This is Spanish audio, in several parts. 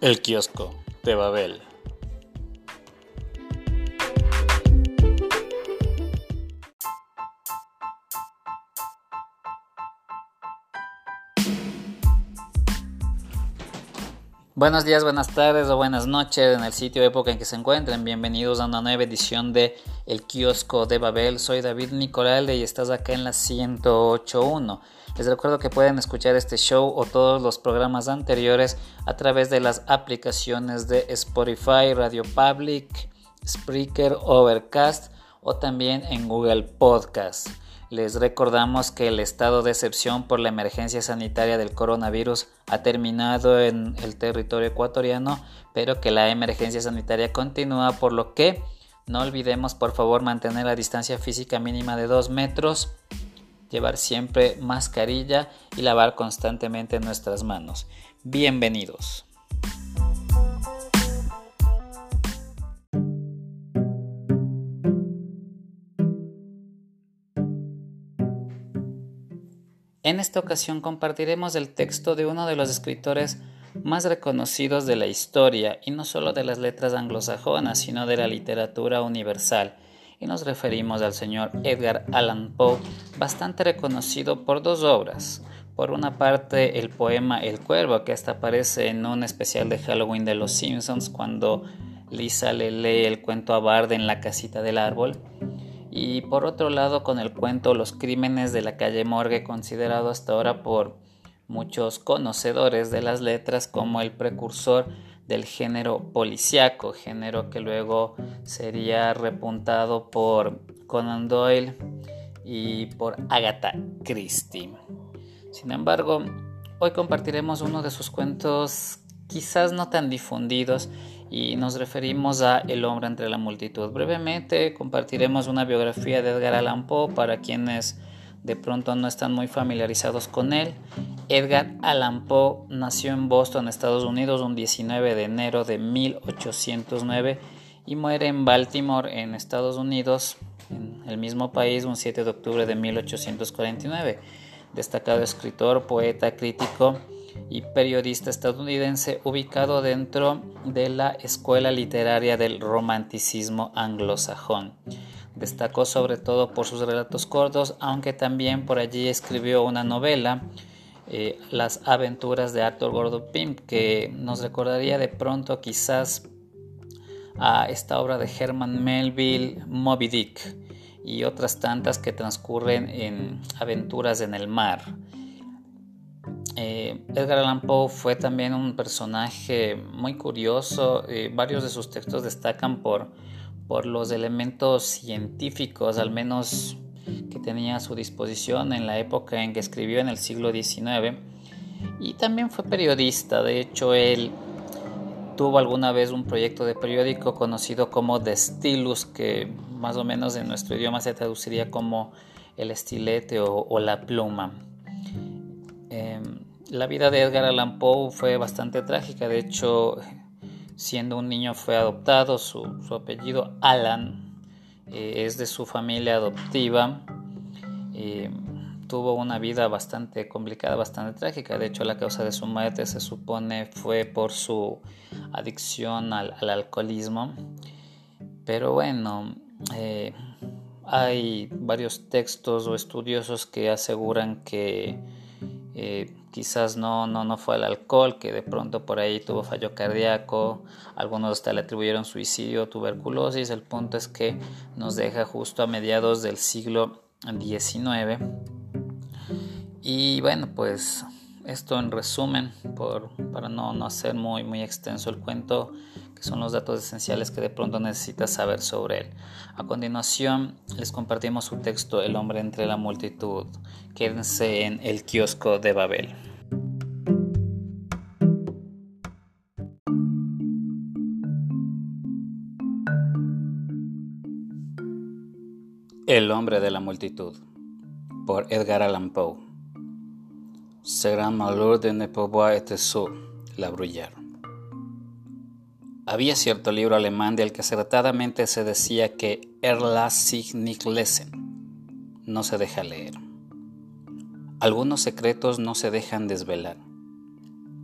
El kiosco de Babel. Buenos días, buenas tardes o buenas noches en el sitio época en que se encuentren. Bienvenidos a una nueva edición de El kiosco de Babel. Soy David Nicolalde y estás acá en la 108.1. Les recuerdo que pueden escuchar este show o todos los programas anteriores a través de las aplicaciones de Spotify, Radio Public, Spreaker, Overcast o también en Google Podcast. Les recordamos que el estado de excepción por la emergencia sanitaria del coronavirus ha terminado en el territorio ecuatoriano, pero que la emergencia sanitaria continúa, por lo que no olvidemos por favor mantener la distancia física mínima de 2 metros llevar siempre mascarilla y lavar constantemente nuestras manos. Bienvenidos. En esta ocasión compartiremos el texto de uno de los escritores más reconocidos de la historia, y no solo de las letras anglosajonas, sino de la literatura universal, y nos referimos al señor Edgar Allan Poe, bastante reconocido por dos obras. Por una parte, el poema El Cuervo, que hasta aparece en un especial de Halloween de Los Simpsons cuando Lisa le lee el cuento a Bard en la casita del árbol. Y por otro lado, con el cuento Los crímenes de la calle Morgue, considerado hasta ahora por muchos conocedores de las letras como el precursor del género policiaco, género que luego sería repuntado por Conan Doyle y por Agatha Christie. Sin embargo, hoy compartiremos uno de sus cuentos quizás no tan difundidos y nos referimos a El hombre entre la multitud. Brevemente compartiremos una biografía de Edgar Allan Poe para quienes de pronto no están muy familiarizados con él Edgar Allan Poe nació en Boston, Estados Unidos, un 19 de enero de 1809 y muere en Baltimore, en Estados Unidos, en el mismo país, un 7 de octubre de 1849. Destacado escritor, poeta, crítico y periodista estadounidense ubicado dentro de la escuela literaria del romanticismo anglosajón. Destacó sobre todo por sus relatos cortos, aunque también por allí escribió una novela eh, las aventuras de Arthur Gordon Pym, que nos recordaría de pronto quizás a esta obra de Herman Melville, Moby Dick, y otras tantas que transcurren en aventuras en el mar. Eh, Edgar Allan Poe fue también un personaje muy curioso, eh, varios de sus textos destacan por, por los elementos científicos, al menos que tenía a su disposición en la época en que escribió en el siglo XIX y también fue periodista. De hecho, él tuvo alguna vez un proyecto de periódico conocido como The Stylus, que más o menos en nuestro idioma se traduciría como el estilete o, la pluma. Em, la vida de Edgar Allan Poe fue bastante trágica. De hecho, siendo un niño fue adoptado. Su, apellido Alan eh, es de su familia adoptiva. Eh, tuvo una vida bastante complicada, bastante trágica. De hecho, la causa de su muerte se supone fue por su adicción al, alcoholismo. Pero bueno, eh, hay varios textos o estudiosos que aseguran que quizás no, no, no fue el alcohol, que de pronto por ahí tuvo fallo cardíaco, algunos hasta le atribuyeron suicidio, tuberculosis, el punto es que nos deja justo a mediados del siglo XIX. Y bueno, pues esto en resumen, por, para no, no hacer muy, muy extenso el cuento, que son los datos esenciales que de pronto necesitas saber sobre él. A continuación, les compartimos su texto El hombre entre la multitud. Quédense en el kiosco de Babel. El hombre de la multitud por Edgar Allan Poe. Grand malheur de ne pouvoir la Bruyère. Había cierto libro alemán del que acertadamente se decía que Erlas sich nicht lesen, no se deja leer. Algunos secretos no se dejan desvelar.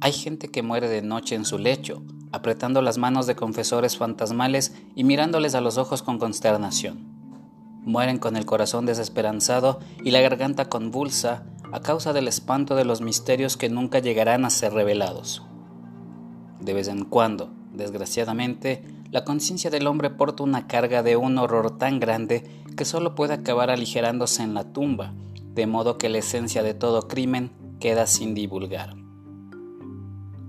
Hay gente que muere de noche en su lecho, apretando las manos de confesores fantasmales y mirándoles a los ojos con consternación. Mueren con el corazón desesperanzado y la garganta convulsa a causa del espanto de los misterios que nunca llegarán a ser revelados. De vez en cuando, desgraciadamente, la conciencia del hombre porta una carga de un horror tan grande que solo puede acabar aligerándose en la tumba, de modo que la esencia de todo crimen queda sin divulgar.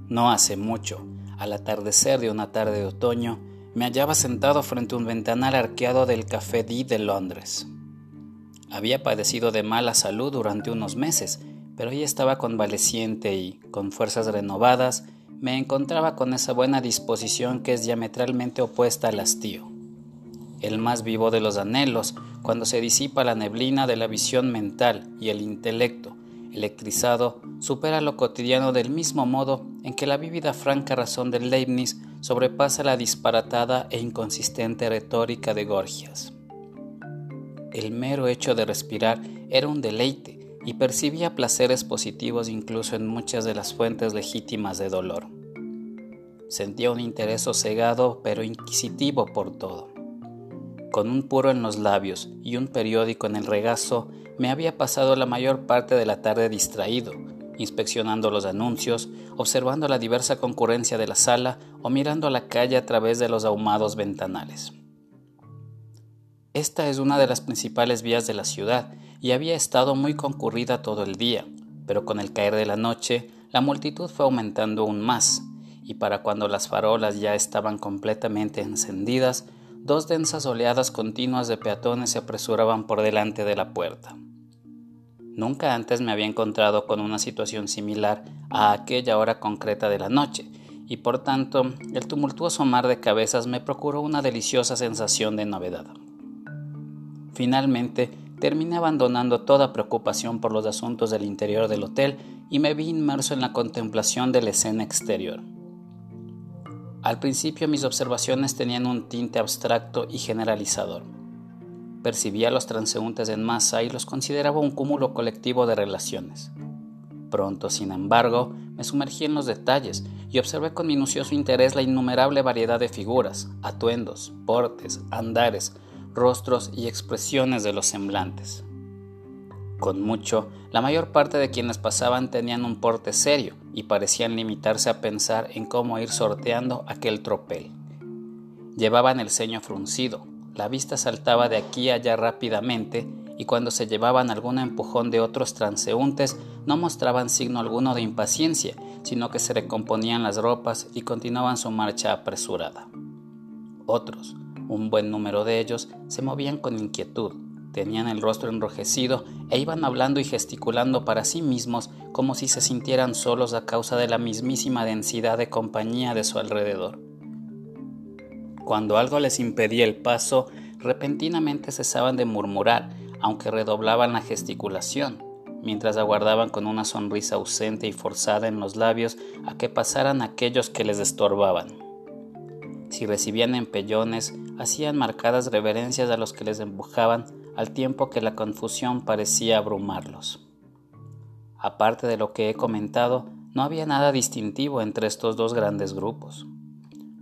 No hace mucho, al atardecer de una tarde de otoño, me hallaba sentado frente a un ventanal arqueado del Café D de Londres. Había padecido de mala salud durante unos meses, pero ya estaba convaleciente y, con fuerzas renovadas, me encontraba con esa buena disposición que es diametralmente opuesta al hastío. El más vivo de los anhelos, cuando se disipa la neblina de la visión mental y el intelecto, electrizado, supera lo cotidiano del mismo modo en que la vívida franca razón de Leibniz sobrepasa la disparatada e inconsistente retórica de Gorgias. El mero hecho de respirar era un deleite y percibía placeres positivos incluso en muchas de las fuentes legítimas de dolor. Sentía un interés sosegado pero inquisitivo por todo. Con un puro en los labios y un periódico en el regazo, me había pasado la mayor parte de la tarde distraído, inspeccionando los anuncios, observando la diversa concurrencia de la sala o mirando a la calle a través de los ahumados ventanales. Esta es una de las principales vías de la ciudad y había estado muy concurrida todo el día, pero con el caer de la noche la multitud fue aumentando aún más, y para cuando las farolas ya estaban completamente encendidas, dos densas oleadas continuas de peatones se apresuraban por delante de la puerta. Nunca antes me había encontrado con una situación similar a aquella hora concreta de la noche, y por tanto el tumultuoso mar de cabezas me procuró una deliciosa sensación de novedad. Finalmente, terminé abandonando toda preocupación por los asuntos del interior del hotel y me vi inmerso en la contemplación de la escena exterior. Al principio mis observaciones tenían un tinte abstracto y generalizador Percibía a los transeúntes en masa y los consideraba un cúmulo colectivo de relaciones. Pronto, sin embargo, me sumergí en los detalles y observé con minucioso interés la innumerable variedad de figuras, atuendos, portes, andares, rostros y expresiones de los semblantes. Con mucho, la mayor parte de quienes pasaban tenían un porte serio y parecían limitarse a pensar en cómo ir sorteando aquel tropel. Llevaban el ceño fruncido, la vista saltaba de aquí a allá rápidamente y cuando se llevaban algún empujón de otros transeúntes no mostraban signo alguno de impaciencia, sino que se recomponían las ropas y continuaban su marcha apresurada. Otros, un buen número de ellos, se movían con inquietud, tenían el rostro enrojecido e iban hablando y gesticulando para sí mismos como si se sintieran solos a causa de la mismísima densidad de compañía de su alrededor. Cuando algo les impedía el paso, repentinamente cesaban de murmurar, aunque redoblaban la gesticulación, mientras aguardaban con una sonrisa ausente y forzada en los labios a que pasaran aquellos que les estorbaban. Si recibían empellones, hacían marcadas reverencias a los que les empujaban, al tiempo que la confusión parecía abrumarlos. Aparte de lo que he comentado, no había nada distintivo entre estos dos grandes grupos.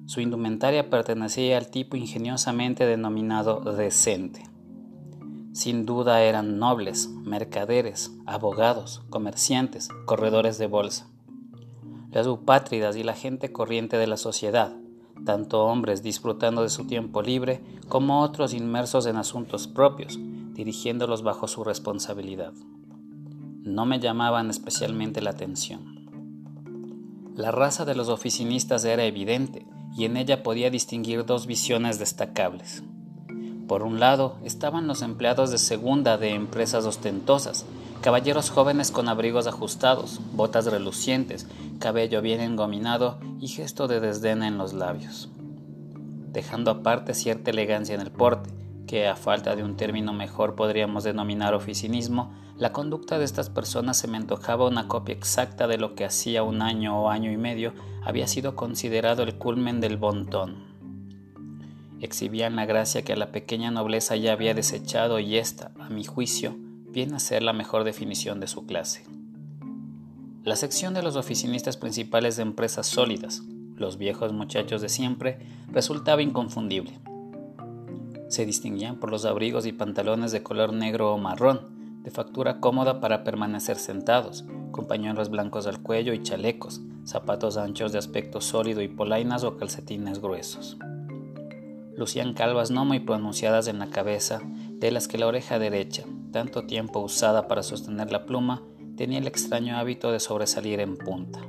Su indumentaria pertenecía al tipo ingeniosamente denominado decente. Sin duda eran nobles, mercaderes, abogados, comerciantes, corredores de bolsa. Las upátridas y la gente corriente de la sociedad, tanto hombres disfrutando de su tiempo libre como otros inmersos en asuntos propios, dirigiéndolos bajo su responsabilidad. No me llamaban especialmente la atención. La raza de los oficinistas era evidente, y en ella podía distinguir dos visiones destacables. Por un lado estaban los empleados de segunda de empresas ostentosas, caballeros jóvenes con abrigos ajustados, botas relucientes, cabello bien engominado y gesto de desdén en los labios, dejando aparte cierta elegancia en el porte, que a falta de un término mejor podríamos denominar oficinismo, la conducta de estas personas se me antojaba una copia exacta de lo que hacía un año o año y medio había sido considerado el culmen del bontón. Exhibían la gracia que a la pequeña nobleza ya había desechado y esta, a mi juicio, viene a ser la mejor definición de su clase. La sección de los oficinistas principales de empresas sólidas, los viejos muchachos de siempre, resultaba inconfundible. Se distinguían por los abrigos y pantalones de color negro o marrón, de factura cómoda para permanecer sentados, con pañuelos blancos al cuello y chalecos, zapatos anchos de aspecto sólido y polainas o calcetines gruesos. Lucían calvas no muy pronunciadas en la cabeza, de las que la oreja derecha, tanto tiempo usada para sostener la pluma, tenía el extraño hábito de sobresalir en punta.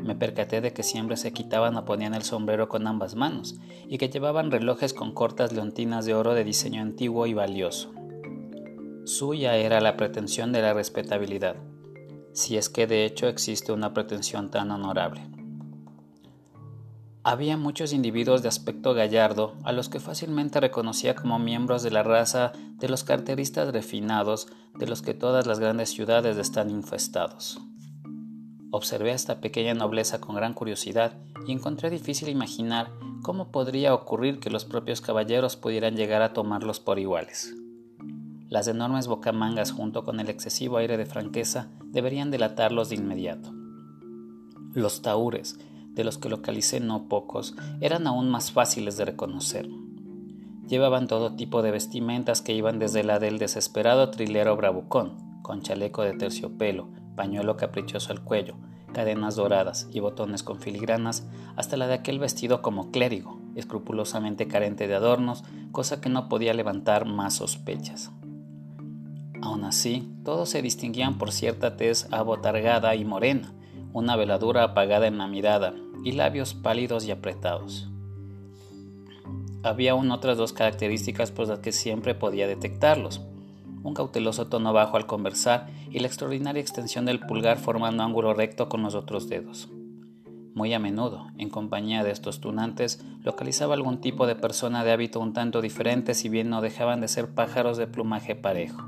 Me percaté de que siempre se quitaban o ponían el sombrero con ambas manos y que llevaban relojes con cortas leontinas de oro de diseño antiguo y valioso. Suya era la pretensión de la respetabilidad, si es que de hecho existe una pretensión tan honorable. Había muchos individuos de aspecto gallardo a los que fácilmente reconocía como miembros de la raza de los carteristas refinados de los que todas las grandes ciudades están infestados. Observé esta pequeña nobleza con gran curiosidad y encontré difícil imaginar cómo podría ocurrir que los propios caballeros pudieran llegar a tomarlos por iguales. Las enormes bocamangas junto con el excesivo aire de franqueza deberían delatarlos de inmediato. Los taúres, de los que localicé no pocos, eran aún más fáciles de reconocer. Llevaban todo tipo de vestimentas que iban desde la del desesperado trilero bravucón, con chaleco de terciopelo, pañuelo caprichoso al cuello, cadenas doradas y botones con filigranas, hasta la de aquel vestido como clérigo, escrupulosamente carente de adornos, cosa que no podía levantar más sospechas. Aun así, todos se distinguían por cierta tez abotargada y morena, una veladura apagada en la mirada y labios pálidos y apretados. Había aún otras dos características por las que siempre podía detectarlos. Un cauteloso tono bajo al conversar y la extraordinaria extensión del pulgar formando ángulo recto con los otros dedos. Muy a menudo, en compañía de estos tunantes, localizaba algún tipo de persona de hábito un tanto diferente si bien no dejaban de ser pájaros de plumaje parejo.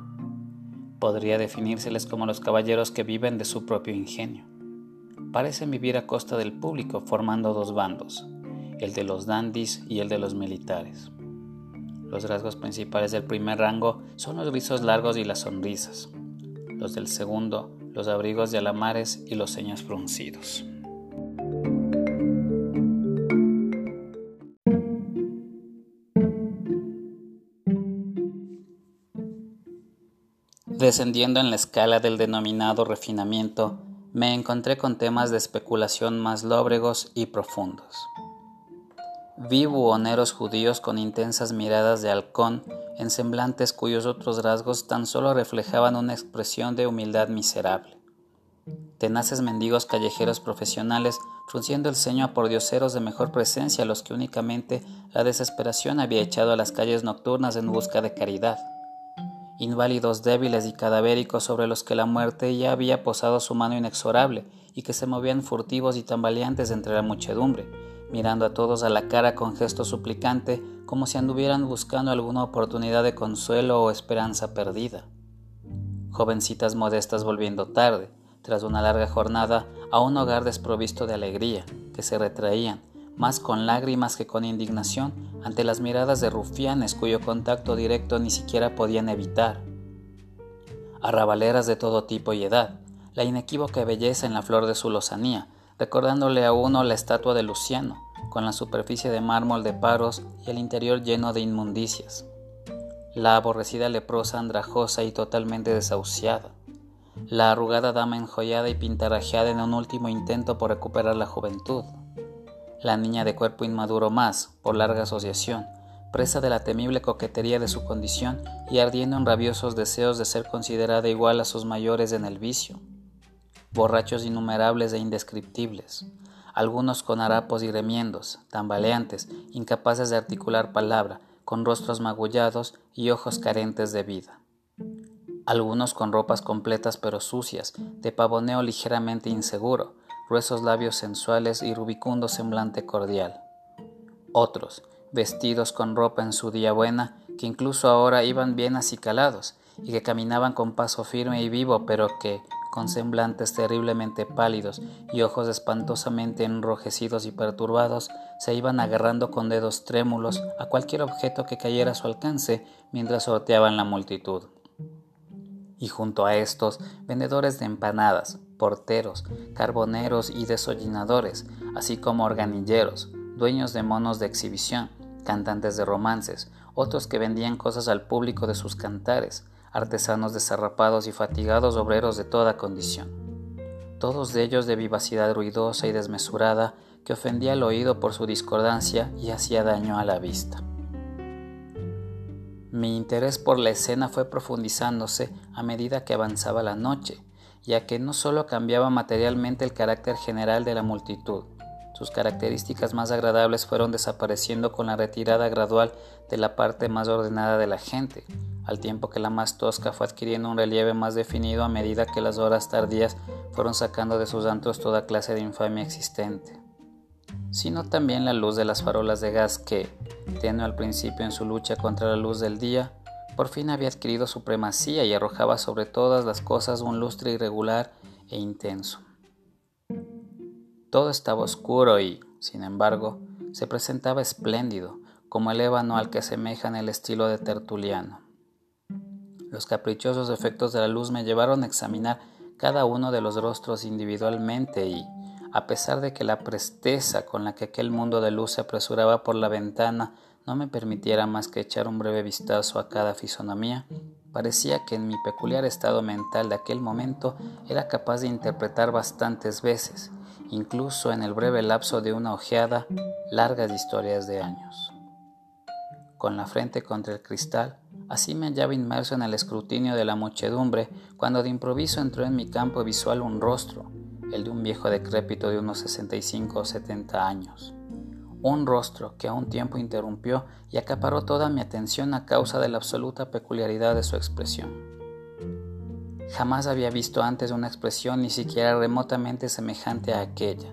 Podría definírseles como los caballeros que viven de su propio ingenio parecen vivir a costa del público formando dos bandos, el de los dandis y el de los militares. Los rasgos principales del primer rango son los rizos largos y las sonrisas, los del segundo, los abrigos de alamares y los ceños fruncidos. Descendiendo en la escala del denominado refinamiento, me encontré con temas de especulación más lóbregos y profundos. Vi buhoneros judíos con intensas miradas de halcón en semblantes cuyos otros rasgos tan solo reflejaban una expresión de humildad miserable. Tenaces mendigos callejeros profesionales frunciendo el ceño a pordioseros de mejor presencia los que únicamente la desesperación había echado a las calles nocturnas en busca de caridad inválidos débiles y cadavéricos sobre los que la muerte ya había posado su mano inexorable y que se movían furtivos y tambaleantes entre la muchedumbre, mirando a todos a la cara con gesto suplicante como si anduvieran buscando alguna oportunidad de consuelo o esperanza perdida. Jovencitas modestas volviendo tarde, tras una larga jornada, a un hogar desprovisto de alegría, que se retraían, más con lágrimas que con indignación ante las miradas de rufianes cuyo contacto directo ni siquiera podían evitar. Arrabaleras de todo tipo y edad, la inequívoca belleza en la flor de su lozanía, recordándole a uno la estatua de Luciano, con la superficie de mármol de paros y el interior lleno de inmundicias. La aborrecida leprosa andrajosa y totalmente desahuciada. La arrugada dama enjollada y pintarrajeada en un último intento por recuperar la juventud la niña de cuerpo inmaduro más, por larga asociación, presa de la temible coquetería de su condición y ardiendo en rabiosos deseos de ser considerada igual a sus mayores en el vicio. Borrachos innumerables e indescriptibles, algunos con harapos y remiendos, tambaleantes, incapaces de articular palabra, con rostros magullados y ojos carentes de vida. Algunos con ropas completas pero sucias, de pavoneo ligeramente inseguro, gruesos labios sensuales y rubicundo semblante cordial. Otros, vestidos con ropa en su día buena, que incluso ahora iban bien acicalados y que caminaban con paso firme y vivo, pero que, con semblantes terriblemente pálidos y ojos espantosamente enrojecidos y perturbados, se iban agarrando con dedos trémulos a cualquier objeto que cayera a su alcance mientras sorteaban la multitud. Y junto a estos, vendedores de empanadas, porteros, carboneros y desollinadores, así como organilleros, dueños de monos de exhibición, cantantes de romances, otros que vendían cosas al público de sus cantares, artesanos desarrapados y fatigados obreros de toda condición. Todos ellos de vivacidad ruidosa y desmesurada que ofendía al oído por su discordancia y hacía daño a la vista. Mi interés por la escena fue profundizándose a medida que avanzaba la noche, ya que no solo cambiaba materialmente el carácter general de la multitud, sus características más agradables fueron desapareciendo con la retirada gradual de la parte más ordenada de la gente, al tiempo que la más tosca fue adquiriendo un relieve más definido a medida que las horas tardías fueron sacando de sus antros toda clase de infamia existente. Sino también la luz de las farolas de gas que, tenue al principio en su lucha contra la luz del día, por fin había adquirido supremacía y arrojaba sobre todas las cosas un lustre irregular e intenso. Todo estaba oscuro y, sin embargo, se presentaba espléndido, como el ébano al que asemeja en el estilo de Tertuliano. Los caprichosos efectos de la luz me llevaron a examinar cada uno de los rostros individualmente y, a pesar de que la presteza con la que aquel mundo de luz se apresuraba por la ventana no me permitiera más que echar un breve vistazo a cada fisonomía, parecía que en mi peculiar estado mental de aquel momento era capaz de interpretar bastantes veces, incluso en el breve lapso de una ojeada, largas historias de años. Con la frente contra el cristal, así me hallaba inmerso en el escrutinio de la muchedumbre cuando de improviso entró en mi campo visual un rostro, el de un viejo decrépito de unos 65 o 70 años. Un rostro que a un tiempo interrumpió y acaparó toda mi atención a causa de la absoluta peculiaridad de su expresión. Jamás había visto antes una expresión ni siquiera remotamente semejante a aquella.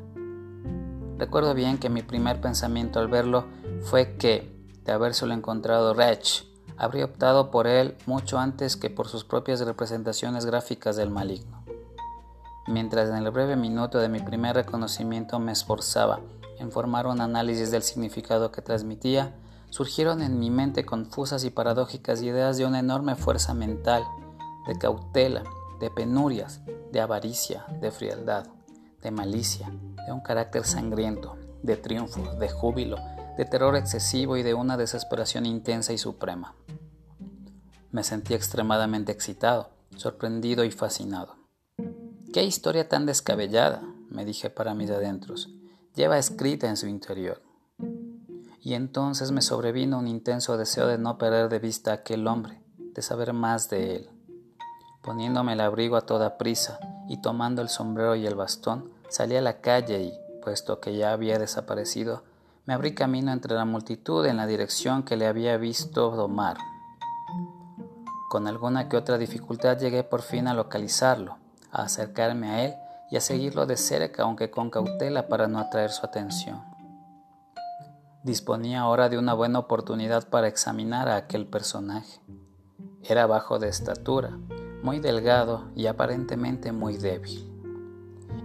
Recuerdo bien que mi primer pensamiento al verlo fue que, de habérselo encontrado Rech, habría optado por él mucho antes que por sus propias representaciones gráficas del maligno. Mientras en el breve minuto de mi primer reconocimiento me esforzaba en formar un análisis del significado que transmitía, surgieron en mi mente confusas y paradójicas ideas de una enorme fuerza mental de cautela, de penurias, de avaricia, de frialdad, de malicia, de un carácter sangriento, de triunfo, de júbilo, de terror excesivo y de una desesperación intensa y suprema. Me sentí extremadamente excitado, sorprendido y fascinado. ¿Qué historia tan descabellada? me dije para mis adentros, lleva escrita en su interior. Y entonces me sobrevino un intenso deseo de no perder de vista a aquel hombre, de saber más de él. Poniéndome el abrigo a toda prisa y tomando el sombrero y el bastón, salí a la calle y, puesto que ya había desaparecido, me abrí camino entre la multitud en la dirección que le había visto domar. Con alguna que otra dificultad llegué por fin a localizarlo, a acercarme a él y a seguirlo de cerca, aunque con cautela para no atraer su atención. Disponía ahora de una buena oportunidad para examinar a aquel personaje. Era bajo de estatura, muy delgado y aparentemente muy débil.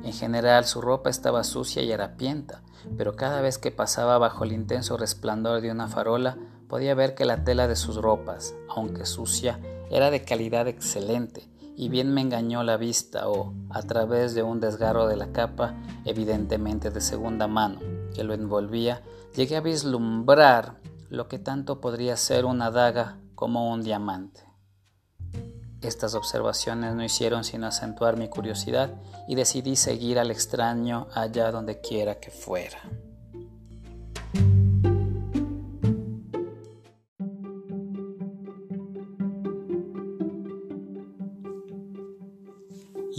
En general su ropa estaba sucia y harapienta, pero cada vez que pasaba bajo el intenso resplandor de una farola podía ver que la tela de sus ropas, aunque sucia, era de calidad excelente y bien me engañó la vista o, a través de un desgarro de la capa, evidentemente de segunda mano, que lo envolvía, llegué a vislumbrar lo que tanto podría ser una daga como un diamante. Estas observaciones no hicieron sino acentuar mi curiosidad y decidí seguir al extraño allá donde quiera que fuera.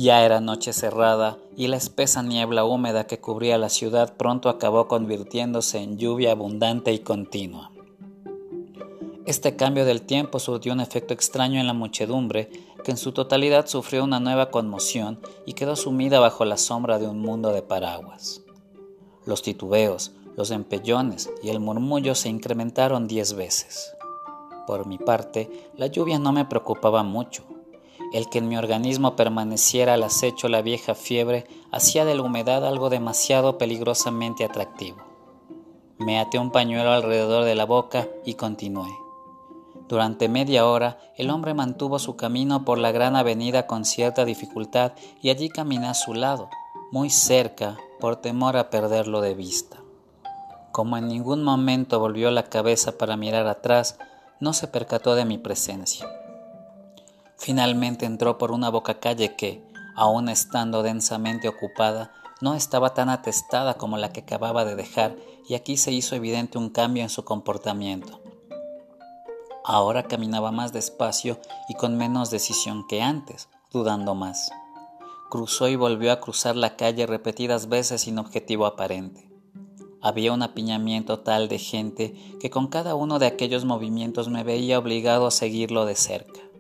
Ya era noche cerrada y la espesa niebla húmeda que cubría la ciudad pronto acabó convirtiéndose en lluvia abundante y continua. Este cambio del tiempo surtió un efecto extraño en la muchedumbre, que en su totalidad sufrió una nueva conmoción y quedó sumida bajo la sombra de un mundo de paraguas. Los titubeos, los empellones y el murmullo se incrementaron diez veces. Por mi parte, la lluvia no me preocupaba mucho. El que en mi organismo permaneciera al acecho la vieja fiebre hacía de la humedad algo demasiado peligrosamente atractivo. Me até un pañuelo alrededor de la boca y continué. Durante media hora el hombre mantuvo su camino por la gran avenida con cierta dificultad y allí caminé a su lado, muy cerca, por temor a perderlo de vista. Como en ningún momento volvió la cabeza para mirar atrás, no se percató de mi presencia. Finalmente entró por una boca calle que, aun estando densamente ocupada, no estaba tan atestada como la que acababa de dejar y aquí se hizo evidente un cambio en su comportamiento. Ahora caminaba más despacio y con menos decisión que antes, dudando más. Cruzó y volvió a cruzar la calle repetidas veces sin objetivo aparente. Había un apiñamiento tal de gente que con cada uno de aquellos movimientos me veía obligado a seguirlo de cerca.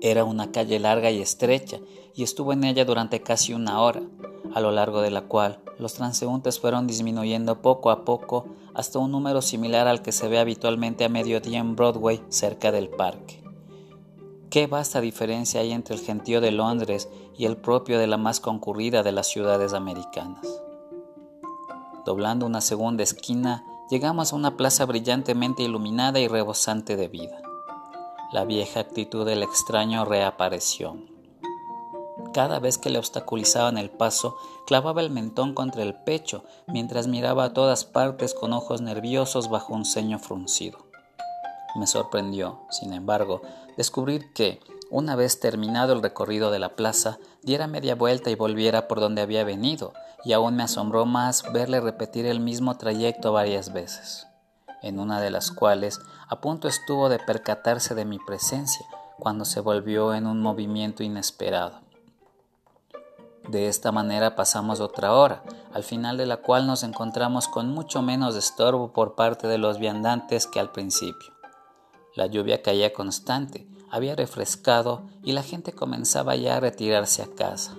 Era una calle larga y estrecha, y estuve en ella durante casi una hora, a lo largo de la cual los transeúntes fueron disminuyendo poco a poco hasta un número similar al que se ve habitualmente a mediodía en Broadway cerca del parque. Qué vasta diferencia hay entre el gentío de Londres y el propio de la más concurrida de las ciudades americanas. Doblando una segunda esquina, llegamos a una plaza brillantemente iluminada y rebosante de vida. La vieja actitud del extraño reapareció. Cada vez que le obstaculizaban el paso, clavaba el mentón contra el pecho mientras miraba a todas partes con ojos nerviosos bajo un ceño fruncido. Me sorprendió, sin embargo, descubrir que, una vez terminado el recorrido de la plaza, diera media vuelta y volviera por donde había venido, y aún me asombró más verle repetir el mismo trayecto varias veces, en una de las cuales a punto estuvo de percatarse de mi presencia cuando se volvió en un movimiento inesperado. De esta manera pasamos otra hora, al final de la cual nos encontramos con mucho menos estorbo por parte de los viandantes que al principio. La lluvia caía constante, había refrescado y la gente comenzaba ya a retirarse a casa.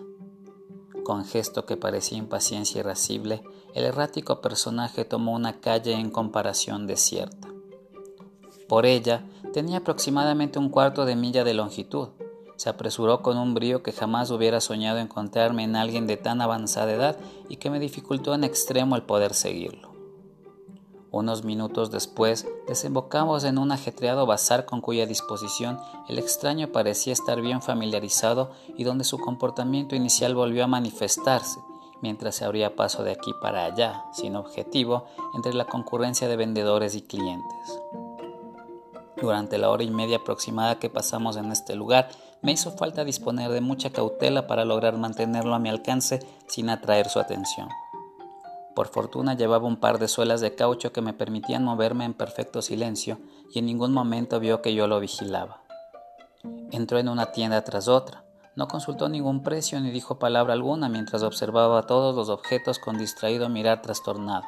Con gesto que parecía impaciencia irascible, el errático personaje tomó una calle en comparación desierta. Por ella tenía aproximadamente un cuarto de milla de longitud. Se apresuró con un brío que jamás hubiera soñado encontrarme en alguien de tan avanzada edad y que me dificultó en extremo el poder seguirlo. Unos minutos después desembocamos en un ajetreado bazar con cuya disposición el extraño parecía estar bien familiarizado y donde su comportamiento inicial volvió a manifestarse, mientras se abría paso de aquí para allá, sin objetivo, entre la concurrencia de vendedores y clientes. Durante la hora y media aproximada que pasamos en este lugar, me hizo falta disponer de mucha cautela para lograr mantenerlo a mi alcance sin atraer su atención. Por fortuna llevaba un par de suelas de caucho que me permitían moverme en perfecto silencio y en ningún momento vio que yo lo vigilaba. Entró en una tienda tras otra. No consultó ningún precio ni dijo palabra alguna mientras observaba todos los objetos con distraído mirar trastornado.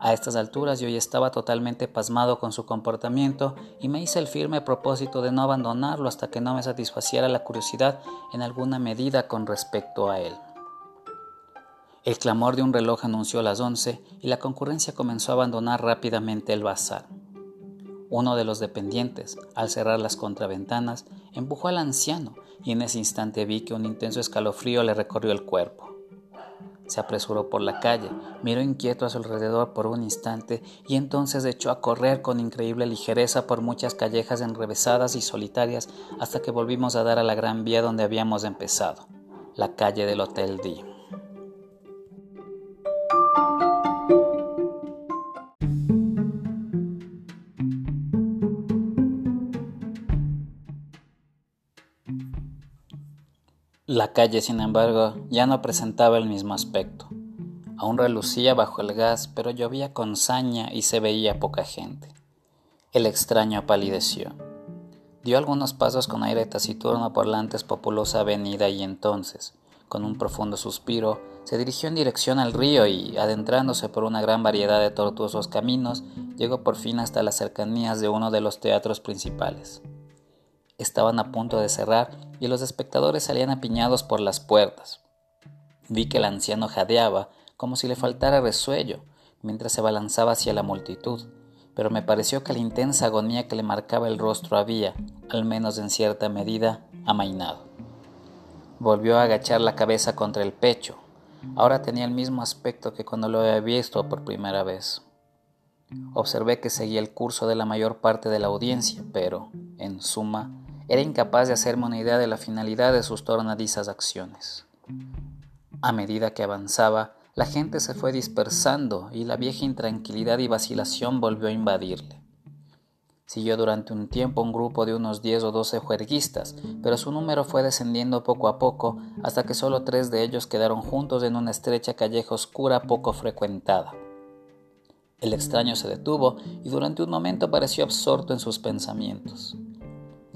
A estas alturas yo ya estaba totalmente pasmado con su comportamiento y me hice el firme propósito de no abandonarlo hasta que no me satisfaciera la curiosidad en alguna medida con respecto a él. El clamor de un reloj anunció las once y la concurrencia comenzó a abandonar rápidamente el bazar. Uno de los dependientes, al cerrar las contraventanas, empujó al anciano y en ese instante vi que un intenso escalofrío le recorrió el cuerpo. Se apresuró por la calle, miró inquieto a su alrededor por un instante y entonces echó a correr con increíble ligereza por muchas callejas enrevesadas y solitarias hasta que volvimos a dar a la gran vía donde habíamos empezado, la calle del Hotel D. La calle, sin embargo, ya no presentaba el mismo aspecto. Aún relucía bajo el gas, pero llovía con saña y se veía poca gente. El extraño palideció. Dio algunos pasos con aire taciturno por la antes populosa avenida y entonces, con un profundo suspiro, se dirigió en dirección al río y, adentrándose por una gran variedad de tortuosos caminos, llegó por fin hasta las cercanías de uno de los teatros principales. Estaban a punto de cerrar y los espectadores salían apiñados por las puertas. Vi que el anciano jadeaba como si le faltara resuello mientras se balanzaba hacia la multitud, pero me pareció que la intensa agonía que le marcaba el rostro había, al menos en cierta medida, amainado. Volvió a agachar la cabeza contra el pecho. Ahora tenía el mismo aspecto que cuando lo había visto por primera vez. Observé que seguía el curso de la mayor parte de la audiencia, pero, en suma, era incapaz de hacerme una idea de la finalidad de sus tornadizas acciones. A medida que avanzaba, la gente se fue dispersando y la vieja intranquilidad y vacilación volvió a invadirle. Siguió durante un tiempo un grupo de unos diez o doce juerguistas, pero su número fue descendiendo poco a poco hasta que solo tres de ellos quedaron juntos en una estrecha calleja oscura poco frecuentada. El extraño se detuvo y durante un momento pareció absorto en sus pensamientos.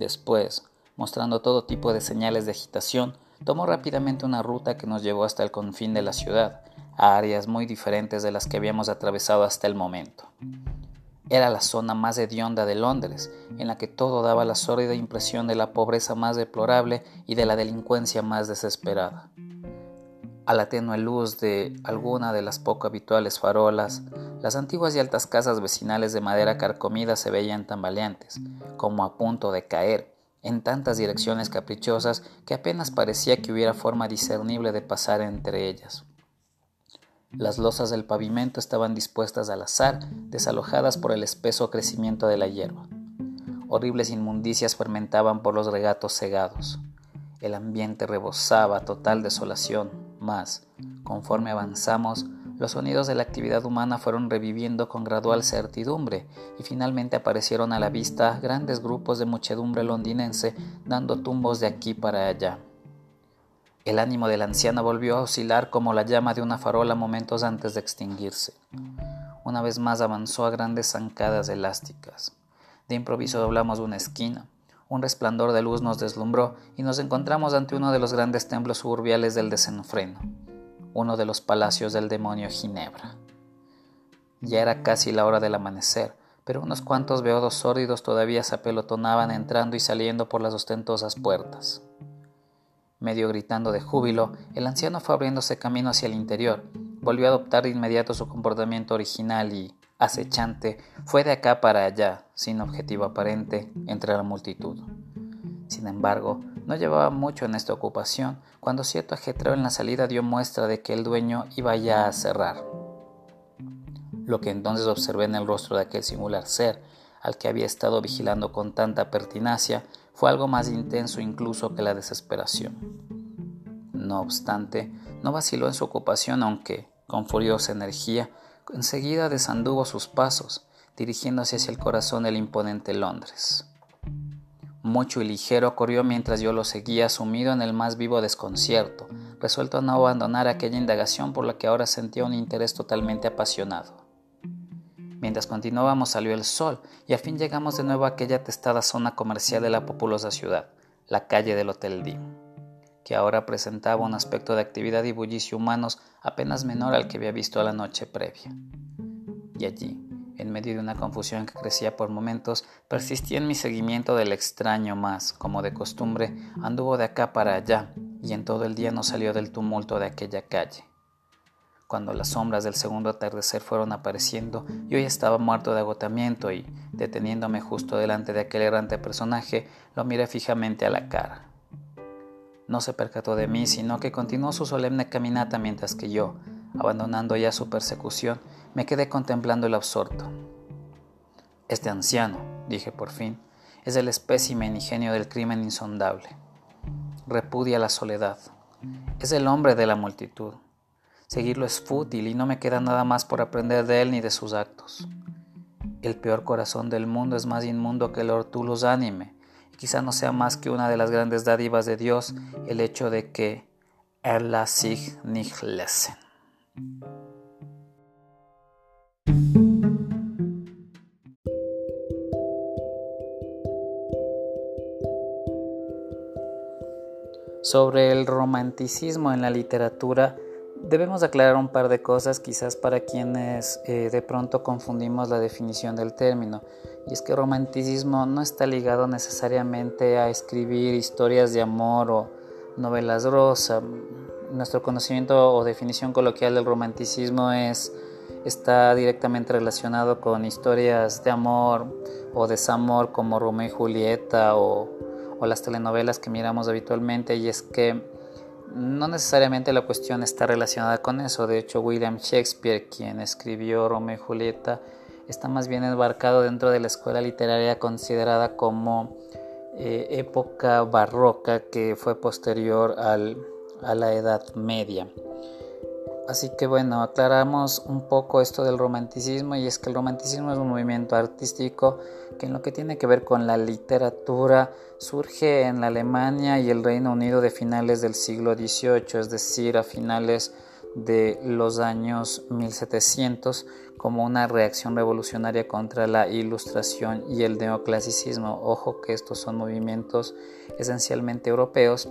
Después, mostrando todo tipo de señales de agitación, tomó rápidamente una ruta que nos llevó hasta el confín de la ciudad, a áreas muy diferentes de las que habíamos atravesado hasta el momento. Era la zona más hedionda de Londres, en la que todo daba la sórdida impresión de la pobreza más deplorable y de la delincuencia más desesperada. A la tenue luz de alguna de las poco habituales farolas, las antiguas y altas casas vecinales de madera carcomida se veían tambaleantes, como a punto de caer, en tantas direcciones caprichosas que apenas parecía que hubiera forma discernible de pasar entre ellas. Las losas del pavimento estaban dispuestas al azar, desalojadas por el espeso crecimiento de la hierba. Horribles inmundicias fermentaban por los regatos cegados. El ambiente rebosaba total desolación, mas, conforme avanzamos, los sonidos de la actividad humana fueron reviviendo con gradual certidumbre y finalmente aparecieron a la vista grandes grupos de muchedumbre londinense dando tumbos de aquí para allá. El ánimo de la anciana volvió a oscilar como la llama de una farola momentos antes de extinguirse. Una vez más avanzó a grandes zancadas elásticas. De improviso doblamos una esquina. Un resplandor de luz nos deslumbró y nos encontramos ante uno de los grandes templos suburbiales del desenfreno, uno de los palacios del demonio Ginebra. Ya era casi la hora del amanecer, pero unos cuantos beodos sórdidos todavía se apelotonaban entrando y saliendo por las ostentosas puertas. Medio gritando de júbilo, el anciano fue abriéndose camino hacia el interior. Volvió a adoptar de inmediato su comportamiento original y, acechante, fue de acá para allá, sin objetivo aparente, entre la multitud. Sin embargo, no llevaba mucho en esta ocupación cuando cierto ajetreo en la salida dio muestra de que el dueño iba ya a cerrar. Lo que entonces observé en el rostro de aquel singular ser, al que había estado vigilando con tanta pertinacia, fue algo más intenso incluso que la desesperación. No obstante, no vaciló en su ocupación aunque, con furiosa energía, enseguida desanduvo sus pasos, dirigiéndose hacia el corazón del imponente Londres. Mucho y ligero corrió mientras yo lo seguía sumido en el más vivo desconcierto, resuelto a no abandonar aquella indagación por la que ahora sentía un interés totalmente apasionado. Mientras continuábamos salió el sol y al fin llegamos de nuevo a aquella testada zona comercial de la populosa ciudad, la calle del Hotel D, que ahora presentaba un aspecto de actividad y bullicio humanos apenas menor al que había visto la noche previa. Y allí, en medio de una confusión que crecía por momentos, persistía en mi seguimiento del extraño más, como de costumbre, anduvo de acá para allá y en todo el día no salió del tumulto de aquella calle. Cuando las sombras del segundo atardecer fueron apareciendo, yo ya estaba muerto de agotamiento y, deteniéndome justo delante de aquel errante personaje, lo miré fijamente a la cara. No se percató de mí, sino que continuó su solemne caminata mientras que yo, abandonando ya su persecución, me quedé contemplando el absorto. Este anciano, dije por fin, es el espécimen y genio del crimen insondable. Repudia la soledad. Es el hombre de la multitud. Seguirlo es fútil y no me queda nada más por aprender de él ni de sus actos. El peor corazón del mundo es más inmundo que el ortulus anime, quizá no sea más que una de las grandes dádivas de Dios el hecho de que Erla sich nicht lesen. Sobre el romanticismo en la literatura, Debemos aclarar un par de cosas quizás para quienes eh, de pronto confundimos la definición del término. Y es que romanticismo no está ligado necesariamente a escribir historias de amor o novelas rosa. Nuestro conocimiento o definición coloquial del romanticismo es está directamente relacionado con historias de amor o desamor como Romeo y Julieta o, o las telenovelas que miramos habitualmente y es que no necesariamente la cuestión está relacionada con eso. De hecho, William Shakespeare, quien escribió Romeo y Julieta, está más bien embarcado dentro de la escuela literaria considerada como eh, época barroca que fue posterior al, a la Edad Media. Así que bueno, aclaramos un poco esto del romanticismo y es que el romanticismo es un movimiento artístico que en lo que tiene que ver con la literatura surge en la Alemania y el Reino Unido de finales del siglo XVIII, es decir, a finales de los años 1700 como una reacción revolucionaria contra la ilustración y el neoclasicismo. Ojo que estos son movimientos esencialmente europeos,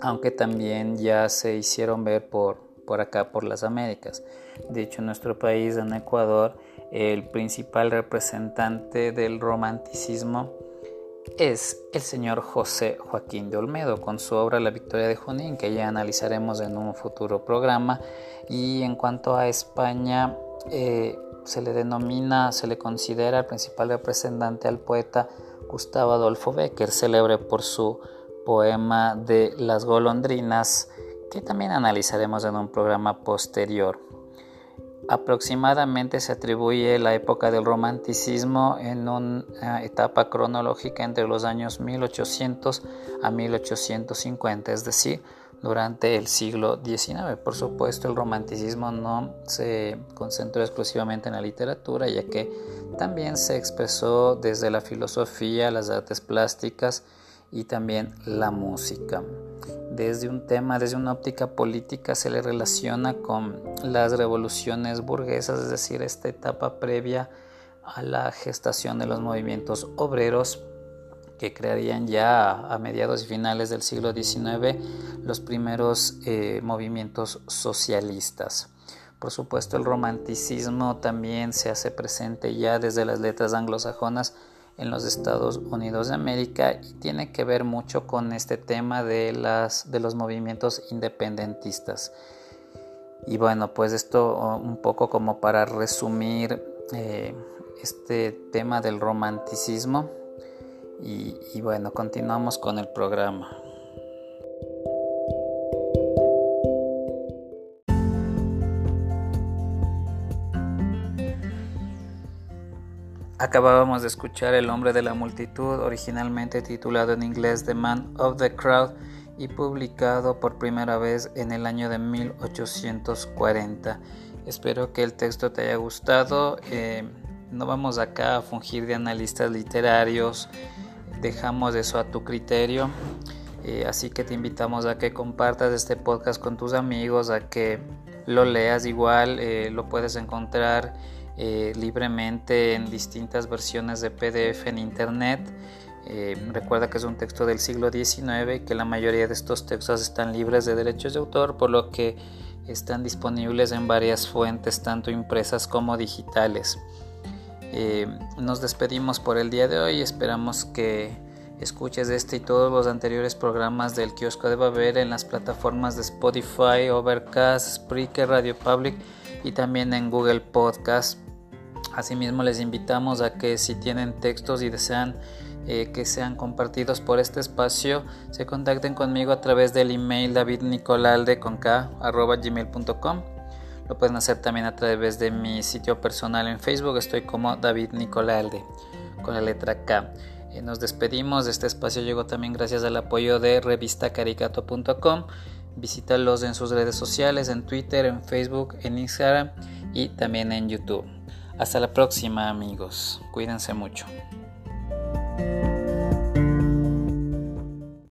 aunque también ya se hicieron ver por, por acá, por las Américas. De hecho, en nuestro país, en Ecuador, el principal representante del romanticismo es el señor José Joaquín de Olmedo con su obra La Victoria de Junín, que ya analizaremos en un futuro programa. Y en cuanto a España, eh, se le denomina, se le considera el principal representante al poeta Gustavo Adolfo Becker, célebre por su poema de Las golondrinas, que también analizaremos en un programa posterior. Aproximadamente se atribuye la época del romanticismo en una etapa cronológica entre los años 1800 a 1850, es decir, durante el siglo XIX. Por supuesto, el romanticismo no se concentró exclusivamente en la literatura, ya que también se expresó desde la filosofía, las artes plásticas y también la música desde un tema, desde una óptica política, se le relaciona con las revoluciones burguesas, es decir, esta etapa previa a la gestación de los movimientos obreros que crearían ya a mediados y finales del siglo XIX los primeros eh, movimientos socialistas. Por supuesto, el romanticismo también se hace presente ya desde las letras anglosajonas en los Estados Unidos de América y tiene que ver mucho con este tema de, las, de los movimientos independentistas. Y bueno, pues esto un poco como para resumir eh, este tema del romanticismo y bueno, continuamos con el programa. Acabábamos de escuchar El hombre de la multitud, originalmente titulado en inglés The Man of the Crowd y publicado por primera vez en el año de 1840. Espero que el texto te haya gustado. Eh, no vamos acá a fungir de analistas literarios, dejamos eso a tu criterio. Eh, así que te invitamos a que compartas este podcast con tus amigos, a que lo leas igual, eh, lo puedes encontrar eh, libremente en distintas versiones de PDF en Internet. Eh, recuerda que es un texto del siglo XIX y que la mayoría de estos textos están libres de derechos de autor, por lo que están disponibles en varias fuentes, tanto impresas como digitales. Eh, nos despedimos por el día de hoy, esperamos que escuches este y todos los anteriores programas del kiosco de Babel en las plataformas de Spotify, Overcast, Spreaker, Radio Public y también en Google Podcast. Asimismo les invitamos a que si tienen textos y desean eh, que sean compartidos por este espacio, se contacten conmigo a través del email davidnicolalde con. Lo pueden hacer también a través de mi sitio personal en Facebook, estoy como David Nicolalde con la letra K. Eh, nos despedimos, este espacio llegó también gracias al apoyo de revistacaricato.com. Visítalos en sus redes sociales, en Twitter, en Facebook, en Instagram y también en YouTube. Hasta la próxima amigos, cuídense mucho.